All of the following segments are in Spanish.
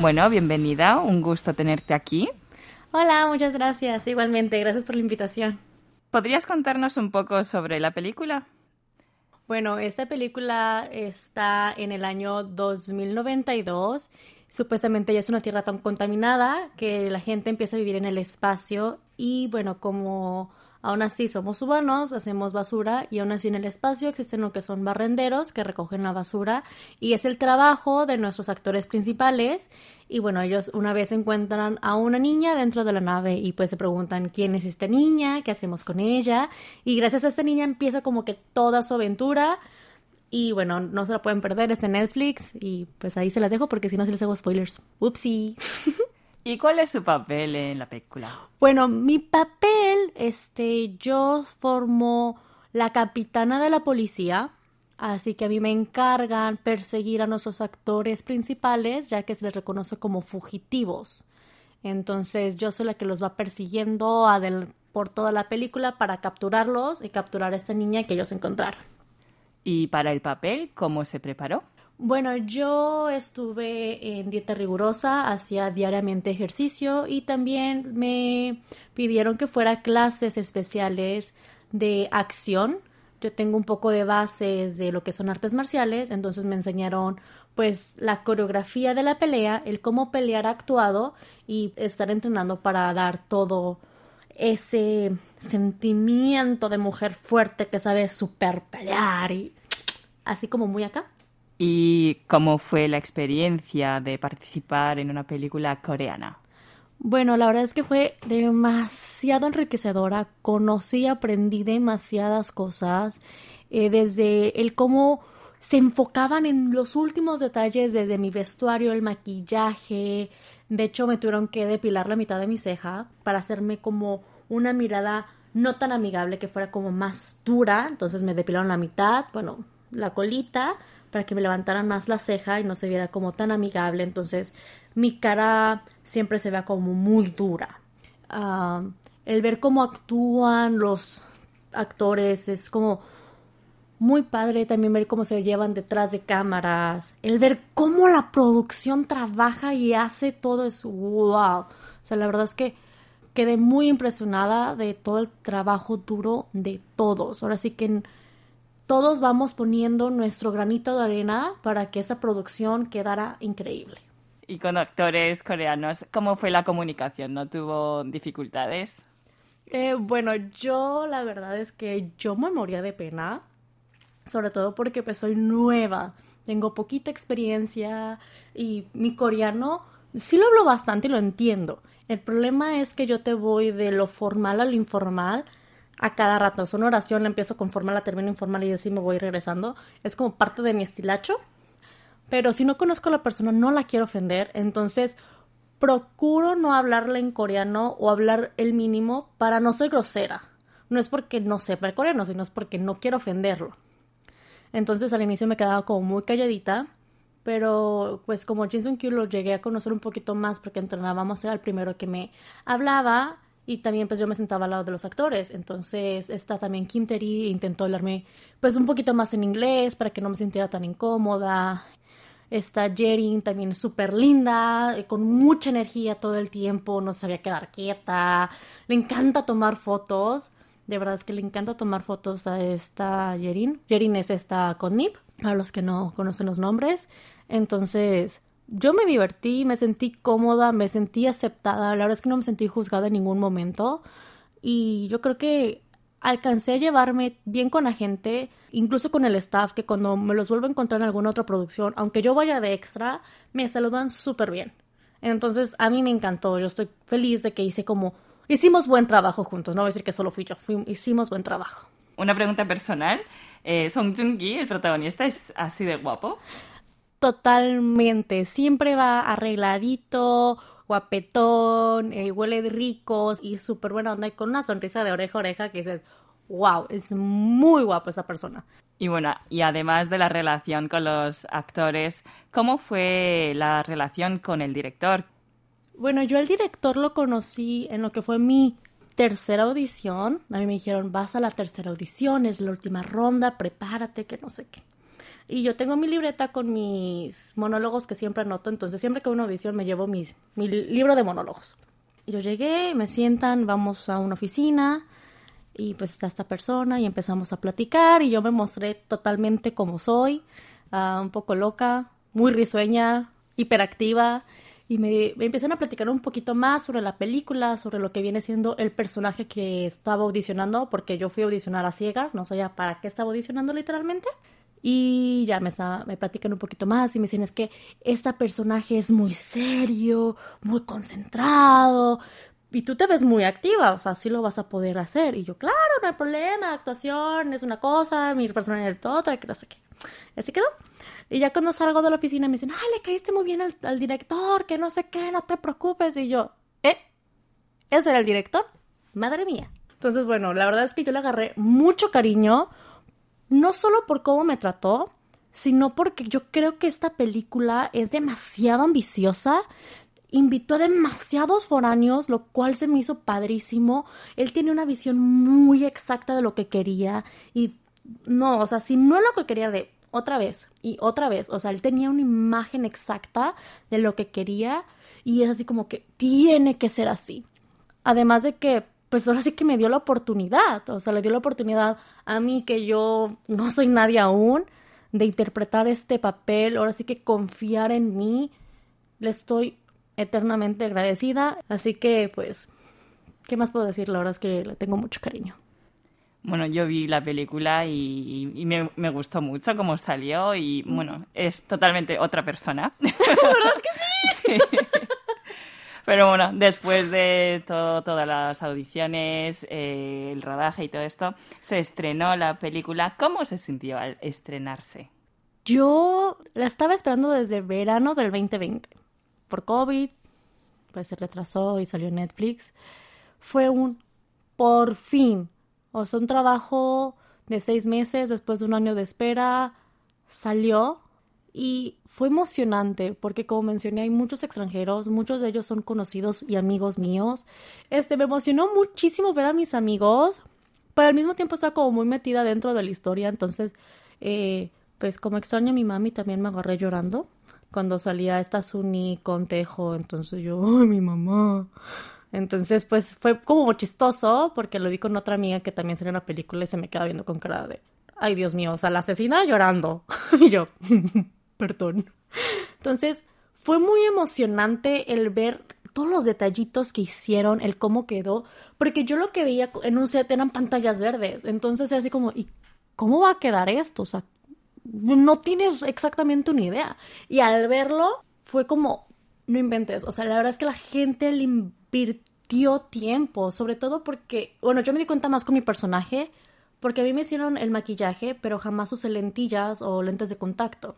Bueno, bienvenida, un gusto tenerte aquí. Hola, muchas gracias. Igualmente, gracias por la invitación. ¿Podrías contarnos un poco sobre la película? Bueno, esta película está en el año 2092. Supuestamente ya es una tierra tan contaminada que la gente empieza a vivir en el espacio y bueno, como Aún así somos humanos, hacemos basura y aún así en el espacio existen lo que son barrenderos que recogen la basura y es el trabajo de nuestros actores principales y bueno, ellos una vez encuentran a una niña dentro de la nave y pues se preguntan quién es esta niña, qué hacemos con ella y gracias a esta niña empieza como que toda su aventura y bueno, no se la pueden perder, está en Netflix y pues ahí se las dejo porque si no se les hago spoilers. Upsi. ¿Y cuál es su papel en la película? Bueno, mi papel, este, yo formo la capitana de la policía, así que a mí me encargan perseguir a nuestros actores principales, ya que se les reconoce como fugitivos. Entonces yo soy la que los va persiguiendo por toda la película para capturarlos y capturar a esta niña que ellos encontraron. ¿Y para el papel, cómo se preparó? Bueno, yo estuve en dieta rigurosa, hacía diariamente ejercicio y también me pidieron que fuera clases especiales de acción. Yo tengo un poco de bases de lo que son artes marciales, entonces me enseñaron pues la coreografía de la pelea, el cómo pelear actuado y estar entrenando para dar todo ese sentimiento de mujer fuerte que sabe super pelear y así como muy acá. ¿Y cómo fue la experiencia de participar en una película coreana? Bueno, la verdad es que fue demasiado enriquecedora. Conocí aprendí demasiadas cosas. Eh, desde el cómo se enfocaban en los últimos detalles, desde mi vestuario, el maquillaje. De hecho, me tuvieron que depilar la mitad de mi ceja para hacerme como una mirada no tan amigable, que fuera como más dura. Entonces me depilaron la mitad, bueno, la colita para que me levantaran más la ceja y no se viera como tan amigable. Entonces mi cara siempre se vea como muy dura. Ah, el ver cómo actúan los actores es como muy padre también ver cómo se llevan detrás de cámaras, el ver cómo la producción trabaja y hace todo eso, wow. O sea, la verdad es que quedé muy impresionada de todo el trabajo duro de todos. Ahora sí que todos vamos poniendo nuestro granito de arena para que esa producción quedara increíble. Y con actores coreanos, ¿cómo fue la comunicación? ¿No tuvo dificultades? Eh, bueno, yo la verdad es que yo me moría de pena, sobre todo porque pues soy nueva, tengo poquita experiencia y mi coreano sí lo hablo bastante y lo entiendo. El problema es que yo te voy de lo formal a lo informal a cada rato. Es una oración, la empiezo con formal, la termino informal y así me voy regresando. Es como parte de mi estilacho. Pero si no conozco a la persona, no la quiero ofender. Entonces, procuro no hablarle en coreano o hablar el mínimo para no ser grosera. No es porque no sepa el coreano, sino es porque no quiero ofenderlo. Entonces al inicio me quedaba como muy calladita, pero pues como Jason Q lo llegué a conocer un poquito más porque entrenábamos, era el primero que me hablaba y también pues yo me sentaba al lado de los actores. Entonces está también Kim Terry intentó hablarme pues un poquito más en inglés para que no me sintiera tan incómoda. Está Jerin también súper linda, eh, con mucha energía todo el tiempo, no sabía quedar quieta. Le encanta tomar fotos. De verdad es que le encanta tomar fotos a esta Jerin. Jerin es esta con Nip, para los que no conocen los nombres. Entonces, yo me divertí, me sentí cómoda, me sentí aceptada. La verdad es que no me sentí juzgada en ningún momento. Y yo creo que alcancé a llevarme bien con la gente, incluso con el staff, que cuando me los vuelvo a encontrar en alguna otra producción, aunque yo vaya de extra, me saludan súper bien. Entonces, a mí me encantó. Yo estoy feliz de que hice como. Hicimos buen trabajo juntos. No voy a decir que solo fui yo, hicimos buen trabajo. Una pregunta personal. Eh, Song Joong-ki, el protagonista, es así de guapo. Totalmente, siempre va arregladito, guapetón, eh, huele de ricos y súper buena onda y con una sonrisa de oreja a oreja que dices, wow, es muy guapo esa persona. Y bueno, y además de la relación con los actores, ¿cómo fue la relación con el director? Bueno, yo el director lo conocí en lo que fue mi tercera audición. A mí me dijeron, vas a la tercera audición, es la última ronda, prepárate, que no sé qué. Y yo tengo mi libreta con mis monólogos que siempre anoto, entonces siempre que hago una audición me llevo mi, mi libro de monólogos. Yo llegué, me sientan, vamos a una oficina y pues está esta persona y empezamos a platicar y yo me mostré totalmente como soy, uh, un poco loca, muy risueña, hiperactiva y me, me, empezaron a platicar un poquito más sobre la película, sobre lo que viene siendo el personaje que estaba audicionando, porque yo fui a audicionar a ciegas, no sabía para qué estaba audicionando literalmente. Y ya me, está, me platican un poquito más y me dicen es que este personaje es muy serio, muy concentrado, y tú te ves muy activa, o sea, sí lo vas a poder hacer. Y yo, claro, no hay problema, actuación es una cosa, mi personalidad es otra, que no sé qué. Así quedó. Y ya cuando salgo de la oficina me dicen, ah, le caíste muy bien al, al, director, que no sé qué, no te preocupes. Y yo, ¿eh? ¿Ese era el director? Madre mía. Entonces, bueno, la verdad es que yo le agarré mucho cariño, no solo por cómo me trató, sino porque yo creo que esta película es demasiado ambiciosa invitó a demasiados foráneos, lo cual se me hizo padrísimo. Él tiene una visión muy exacta de lo que quería y no, o sea, si no es lo que quería de otra vez y otra vez, o sea, él tenía una imagen exacta de lo que quería y es así como que tiene que ser así. Además de que, pues ahora sí que me dio la oportunidad, o sea, le dio la oportunidad a mí que yo no soy nadie aún de interpretar este papel, ahora sí que confiar en mí. Le estoy eternamente agradecida. Así que, pues, ¿qué más puedo decir? La verdad es que le tengo mucho cariño. Bueno, yo vi la película y, me, me, gustó mucho cómo salió y, bueno, es totalmente otra persona. ¿Verdad que sí? sí. Pero bueno, después de todo, todas las audiciones, eh, el rodaje y todo esto, se estrenó la película. ¿Cómo se sintió al estrenarse? Yo la estaba esperando desde verano del 2020 por COVID, pues se retrasó y salió Netflix. Fue un por fin, o sea, un trabajo de seis meses después de un año de espera, salió y fue emocionante porque como mencioné hay muchos extranjeros, muchos de ellos son conocidos y amigos míos. Este me emocionó muchísimo ver a mis amigos, pero al mismo tiempo estaba como muy metida dentro de la historia, entonces eh, pues como extraño a mi mami también me agarré llorando cuando salía esta Suni con Tejo, entonces yo, ¡ay, mi mamá! Entonces, pues fue como chistoso porque lo vi con otra amiga que también salió en la película y se me queda viendo con cara de, ay, Dios mío, o sea, la asesina llorando. y yo, perdón. Entonces, fue muy emocionante el ver todos los detallitos que hicieron, el cómo quedó, porque yo lo que veía en un set eran pantallas verdes, entonces era así como, ¿y cómo va a quedar esto? O sea, no tienes exactamente una idea. Y al verlo fue como, no inventes, o sea, la verdad es que la gente le invirtió tiempo, sobre todo porque, bueno, yo me di cuenta más con mi personaje, porque a mí me hicieron el maquillaje, pero jamás usé lentillas o lentes de contacto.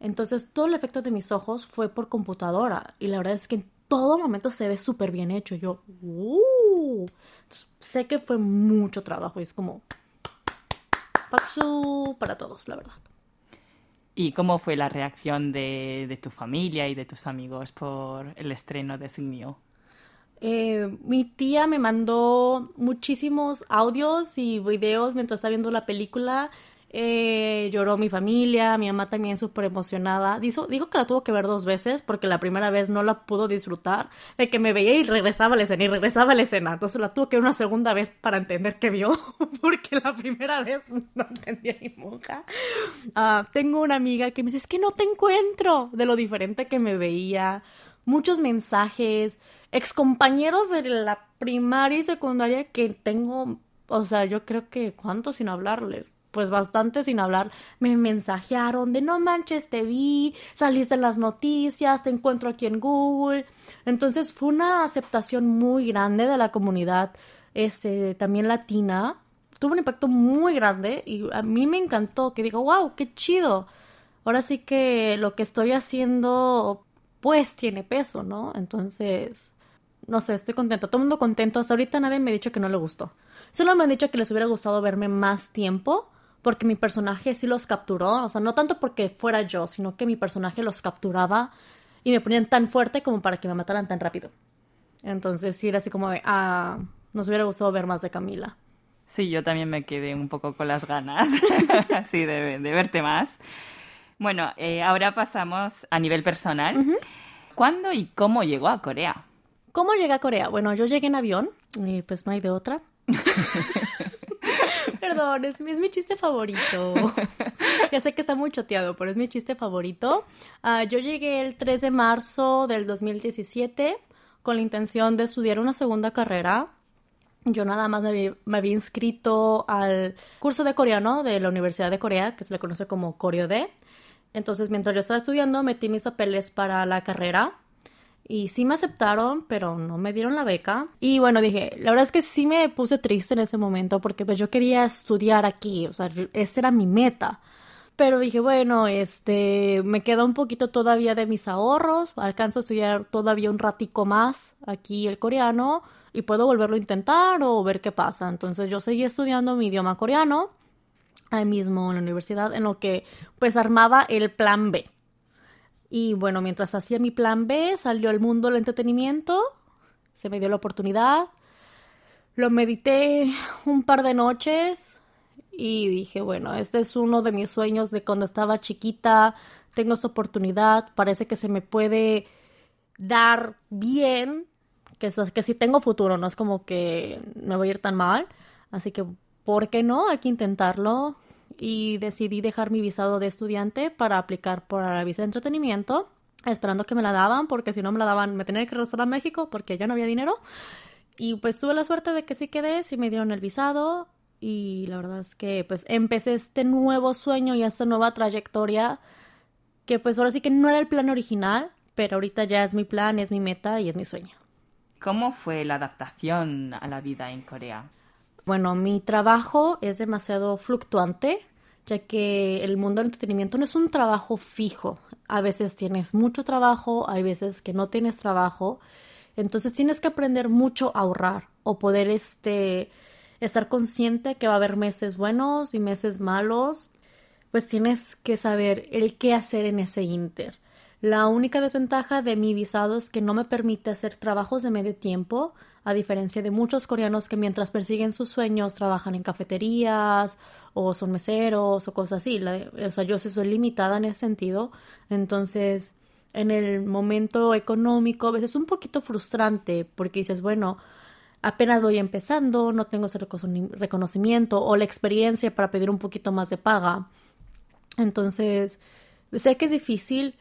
Entonces todo el efecto de mis ojos fue por computadora y la verdad es que en todo momento se ve súper bien hecho. Yo, uh, sé que fue mucho trabajo y es como, Paxu para todos, la verdad. ¿Y cómo fue la reacción de, de, tu familia y de tus amigos por el estreno de Signio? Eh, mi tía me mandó muchísimos audios y videos mientras estaba viendo la película eh, lloró mi familia, mi mamá también súper emocionada. Dijo, dijo que la tuvo que ver dos veces porque la primera vez no la pudo disfrutar, de que me veía y regresaba a la escena y regresaba a la escena. Entonces la tuvo que ver una segunda vez para entender que vio, porque la primera vez no entendía ni moja. Uh, tengo una amiga que me dice, es que no te encuentro de lo diferente que me veía. Muchos mensajes, excompañeros de la primaria y secundaria que tengo, o sea, yo creo que cuánto sin hablarles pues bastante sin hablar, me mensajearon de no manches, te vi, saliste en las noticias, te encuentro aquí en Google. Entonces fue una aceptación muy grande de la comunidad, este, también latina. Tuvo un impacto muy grande y a mí me encantó, que digo, wow, qué chido. Ahora sí que lo que estoy haciendo, pues tiene peso, ¿no? Entonces, no sé, estoy contenta. Todo el mundo contento. Hasta ahorita nadie me ha dicho que no le gustó. Solo me han dicho que les hubiera gustado verme más tiempo porque mi personaje sí los capturó, o sea, no tanto porque fuera yo, sino que mi personaje los capturaba y me ponían tan fuerte como para que me mataran tan rápido. Entonces sí era así como de, ah, nos hubiera gustado ver más de Camila. Sí, yo también me quedé un poco con las ganas, así de, de verte más. Bueno, eh, ahora pasamos a nivel personal. ¿Cuándo y cómo llegó a Corea? ¿Cómo llegué a Corea? Bueno, yo llegué en avión y pues no hay de otra. Perdón, es, mi chiste favorito. ya sé que está muy choteado, pero es mi chiste favorito. Ah, yo llegué el 3 de marzo del 2017 con la intención de estudiar una segunda carrera. Yo nada más me, había inscrito al curso de coreano de la Universidad de Corea, que se le conoce como Coreo D. Entonces, mientras yo estaba estudiando, metí mis papeles para la carrera y sí me aceptaron, pero no me dieron la beca. Y bueno, dije, la verdad es que sí me puse triste en ese momento porque pues yo quería estudiar aquí, o sea, esa era mi meta. Pero dije, bueno, este, me queda un poquito todavía de mis ahorros, alcanzo a estudiar todavía un ratico más aquí el coreano y puedo volverlo a intentar o ver qué pasa. Entonces yo seguí estudiando mi idioma coreano ahí mismo en la universidad, en lo que pues armaba el plan B. Y bueno, mientras hacía mi plan B, salió el mundo del entretenimiento, se me dio la oportunidad, lo medité un par de noches y dije, bueno, este es uno de mis sueños de cuando estaba chiquita, tengo esa oportunidad, parece que se me puede dar bien, que, que si tengo futuro, no es como que me voy a ir tan mal, así que ¿por qué no? Hay que intentarlo. Y decidí dejar mi visado de estudiante para aplicar por la visa de entretenimiento, esperando que me la daban, porque si no me la daban me tenía que regresar a México porque ya no había dinero. Y pues tuve la suerte de que sí quedé, sí me dieron el visado y la verdad es que pues empecé este nuevo sueño y esta nueva trayectoria que pues ahora sí que no era el plan original, pero ahorita ya es mi plan, es mi meta y es mi sueño. ¿Cómo fue la adaptación a la vida en Corea? Bueno, mi trabajo es demasiado fluctuante, ya que el mundo del entretenimiento no es un trabajo fijo. A veces tienes mucho trabajo, hay veces que no tienes trabajo. Entonces tienes que aprender mucho a ahorrar o poder este, estar consciente que va a haber meses buenos y meses malos. Pues tienes que saber el qué hacer en ese inter. La única desventaja de mi visado es que no me permite hacer trabajos de medio tiempo, a diferencia de muchos coreanos que mientras persiguen sus sueños trabajan en cafeterías o son meseros o cosas así. o sea, yo soy limitada en ese sentido. Entonces, en el momento económico, a veces es un poquito frustrante porque dices, bueno, apenas voy empezando, no tengo ese reconocimiento o la experiencia para pedir un poquito más de paga. Entonces, sé que es difícil,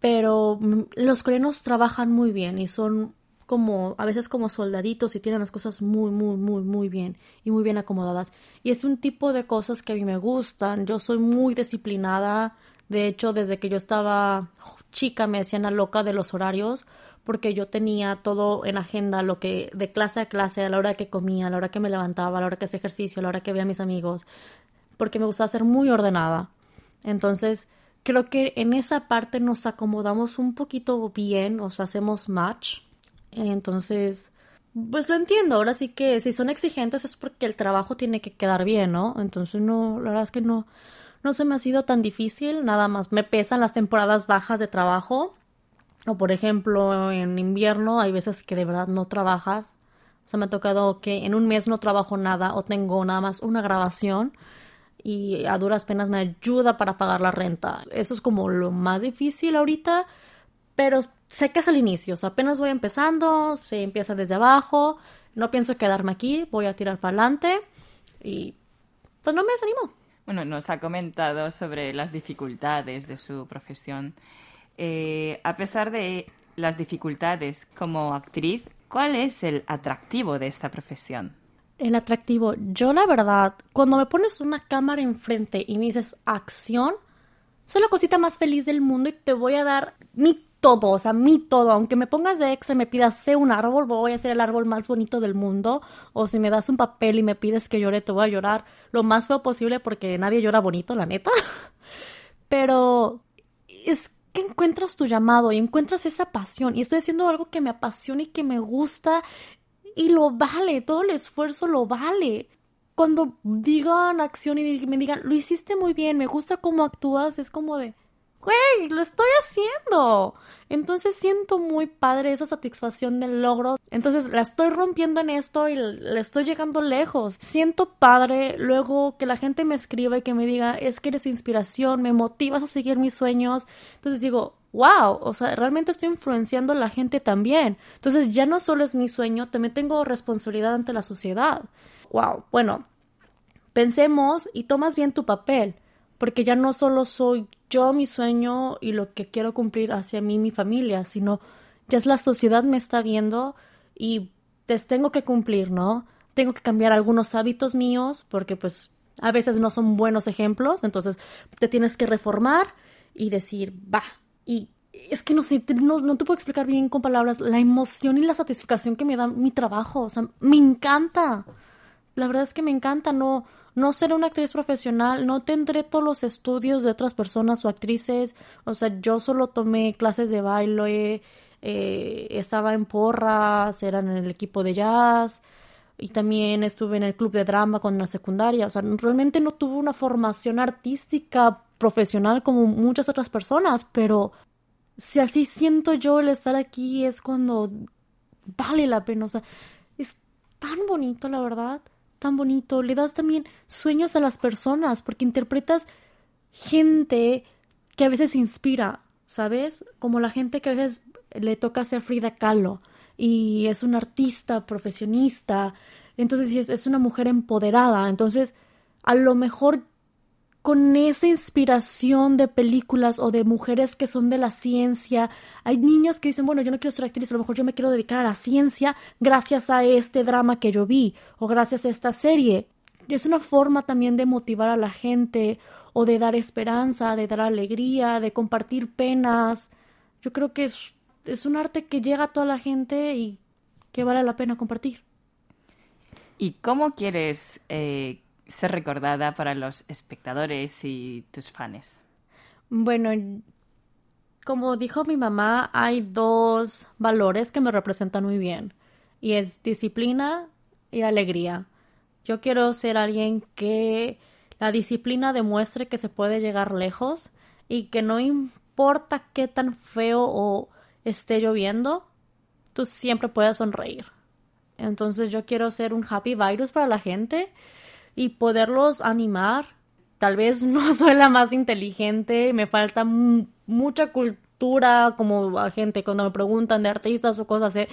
pero los coreanos trabajan muy bien y son como a veces como soldaditos y tienen las cosas muy, muy, muy, muy bien y muy bien acomodadas. Y es un tipo de cosas que a mí me gustan. Yo soy muy disciplinada. De hecho, desde que yo estaba chica me decían la loca de los horarios porque yo tenía todo en agenda, lo que de clase a clase, a la hora que comía, a la hora que me levantaba, a la hora que hacía ejercicio, a la hora que veía a mis amigos, porque me gustaba ser muy ordenada. Entonces, creo que en esa parte nos acomodamos un poquito bien, o hacemos match entonces, pues lo entiendo. Ahora sí que si son exigentes es porque el trabajo tiene que quedar bien, ¿no? Entonces, no, la verdad es que no, no se me ha sido tan difícil. Nada más me pesan las temporadas bajas de trabajo. O por ejemplo, en invierno hay veces que de verdad no trabajas. O sea, me ha tocado que en un mes no trabajo nada o tengo nada más una grabación y a duras penas me ayuda para pagar la renta. Eso es como lo más difícil ahorita, pero sé que es el inicio, o sea, apenas voy empezando, se empieza desde abajo, no pienso quedarme aquí, voy a tirar para adelante y pues no me desanimo. Bueno, nos ha comentado sobre las dificultades de su profesión. Eh, a pesar de las dificultades como actriz, ¿cuál es el atractivo de esta profesión? El atractivo, yo la verdad, cuando me pones una cámara enfrente y me dices acción, soy la cosita más feliz del mundo y te voy a dar mi todo, o sea, mi todo. Aunque me pongas de extra y me pidas sé un árbol, voy a ser el árbol más bonito del mundo. O si me das un papel y me pides que llore, te voy a llorar lo más feo posible porque nadie llora bonito, la neta. Pero es que encuentras tu llamado y encuentras esa pasión. Y estoy haciendo algo que me apasiona y que me gusta y lo vale, todo el esfuerzo lo vale. Cuando digan acción y me digan, lo hiciste muy bien, me gusta cómo actúas, es como de, güey, lo estoy haciendo. Entonces siento muy padre esa satisfacción del logro. Entonces la estoy rompiendo en esto y le estoy llegando lejos. Siento padre luego que la gente me escriba y que me diga, es que eres inspiración, me motivas a seguir mis sueños. Entonces digo, wow, o sea, realmente estoy influenciando a la gente también. Entonces ya no solo es mi sueño, también tengo responsabilidad ante la sociedad. Wow, bueno, pensemos y tomas bien tu papel porque ya no solo soy yo mi sueño y lo que quiero cumplir hacia mí y mi familia, sino ya es la sociedad me está viendo y les tengo que cumplir, ¿no? Tengo que cambiar algunos hábitos míos porque pues a veces no son buenos ejemplos, entonces te tienes que reformar y decir, va, y es que no sé, no, no, te puedo explicar bien con palabras la emoción y la satisfacción que me da mi trabajo, o sea, me encanta. La verdad es que me encanta, no, no seré una actriz profesional, no tendré todos los estudios de otras personas o actrices, o sea, yo solo tomé clases de baile, eh, estaba en porras, era en el equipo de jazz y también estuve en el club de drama con la secundaria, o sea, realmente no tuve una formación artística profesional como muchas otras personas, pero si así siento yo el estar aquí es cuando vale la pena, o sea, es tan bonito, la verdad tan bonito, le das también sueños a las personas, porque interpretas gente que a veces inspira, ¿sabes? Como la gente que a veces le toca ser Frida Kahlo y es una artista profesionista, entonces es, es una mujer empoderada, entonces a lo mejor con esa inspiración de películas o de mujeres que son de la ciencia. Hay niños que dicen, bueno, yo no quiero ser actriz, a lo mejor yo me quiero dedicar a la ciencia gracias a este drama que yo vi o gracias a esta serie. Es una forma también de motivar a la gente o de dar esperanza, de dar alegría, de compartir penas. Yo creo que es, es un arte que llega a toda la gente y que vale la pena compartir. ¿Y cómo quieres eh, ser recordada para los espectadores y tus fans? Bueno, como dijo mi mamá, hay dos valores que me representan muy bien y es disciplina y alegría. Yo quiero ser alguien que la disciplina demuestre que se puede llegar lejos y que no importa qué tan feo o esté lloviendo, tú siempre puedes sonreír. Entonces yo quiero ser un happy virus para la gente y poderlos animar. Tal vez no soy la más inteligente, me falta mucha cultura como a gente cuando me preguntan de artistas o cosas así.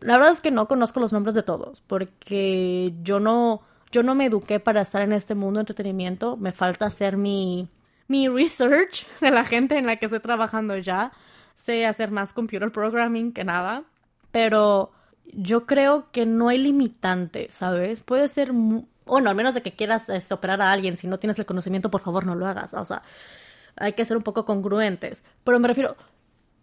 La verdad es que no conozco los nombres de todos porque yo no yo no me eduqué para estar en este mundo de entretenimiento, me falta hacer mi mi research de la gente en la que estoy trabajando ya. Sé hacer más computer programming que nada, pero yo creo que no hay limitante, ¿sabes? Puede ser bueno, al menos de que quieras este, operar a alguien, si no tienes el conocimiento, por favor no lo hagas. O sea, hay que ser un poco congruentes. Pero me refiero,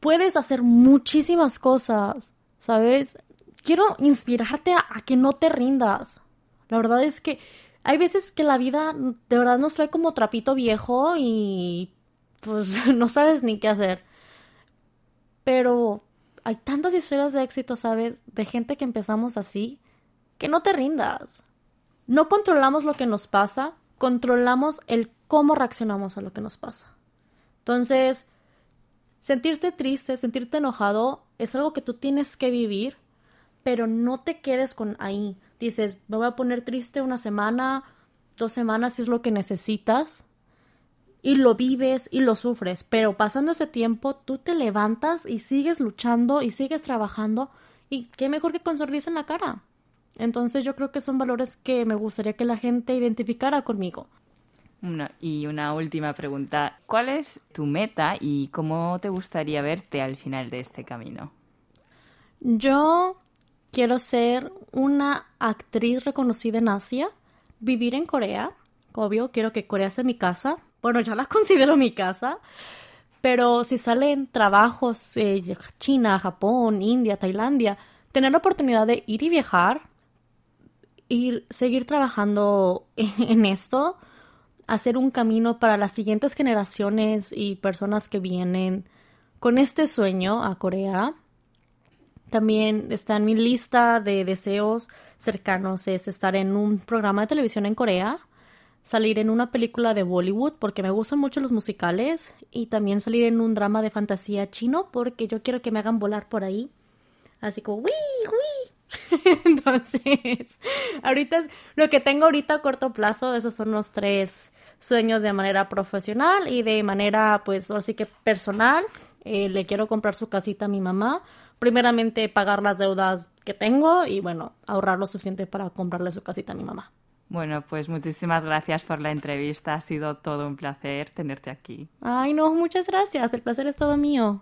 puedes hacer muchísimas cosas, ¿sabes? Quiero inspirarte a, que no te rindas. La verdad es que hay veces que la vida de verdad nos trae como trapito viejo y pues no sabes ni qué hacer. Pero hay tantas historias de éxito, ¿sabes? De gente que empezamos así, que no te rindas. No controlamos lo que nos pasa, controlamos el cómo reaccionamos a lo que nos pasa. Entonces, sentirte triste, sentirte enojado es algo que tú tienes que vivir, pero no te quedes con ahí. Dices, me voy a poner triste una semana, dos semanas si es lo que necesitas, y lo vives y lo sufres, pero pasando ese tiempo tú te levantas y sigues luchando y sigues trabajando y qué mejor que con sonrisa en la cara. Entonces yo creo que son valores que me gustaría que la gente identificara conmigo. y una última pregunta. ¿Cuál es tu meta y cómo te gustaría verte al final de este camino? Yo quiero ser una actriz reconocida en Asia, vivir en Corea. Obvio, quiero que Corea sea mi casa. Bueno, ya la considero mi casa. Pero si salen trabajos eh, China, Japón, India, Tailandia, tener la oportunidad de ir y viajar, ir, seguir trabajando en esto, hacer un camino para las siguientes generaciones y personas que vienen con este sueño a Corea. También está en mi lista de deseos cercanos es estar en un programa de televisión en Corea. salir en una película de Bollywood porque me gustan mucho los musicales y también salir en un drama de fantasía chino porque yo quiero que me hagan volar por ahí. Así como, ¡Wii! ¡Wii! Entonces, ahorita es lo que tengo ahorita a corto plazo, esos son los tres sueños de manera profesional y de manera, pues, ahora sí que personal. Eh, le quiero comprar su casita a mi mamá. Primeramente, pagar las deudas que tengo y, bueno, ahorrar lo suficiente para comprarle su casita a mi mamá. Bueno, pues muchísimas gracias por la entrevista. Ha sido todo un placer tenerte aquí. Ay, no, muchas gracias. El placer es todo mío.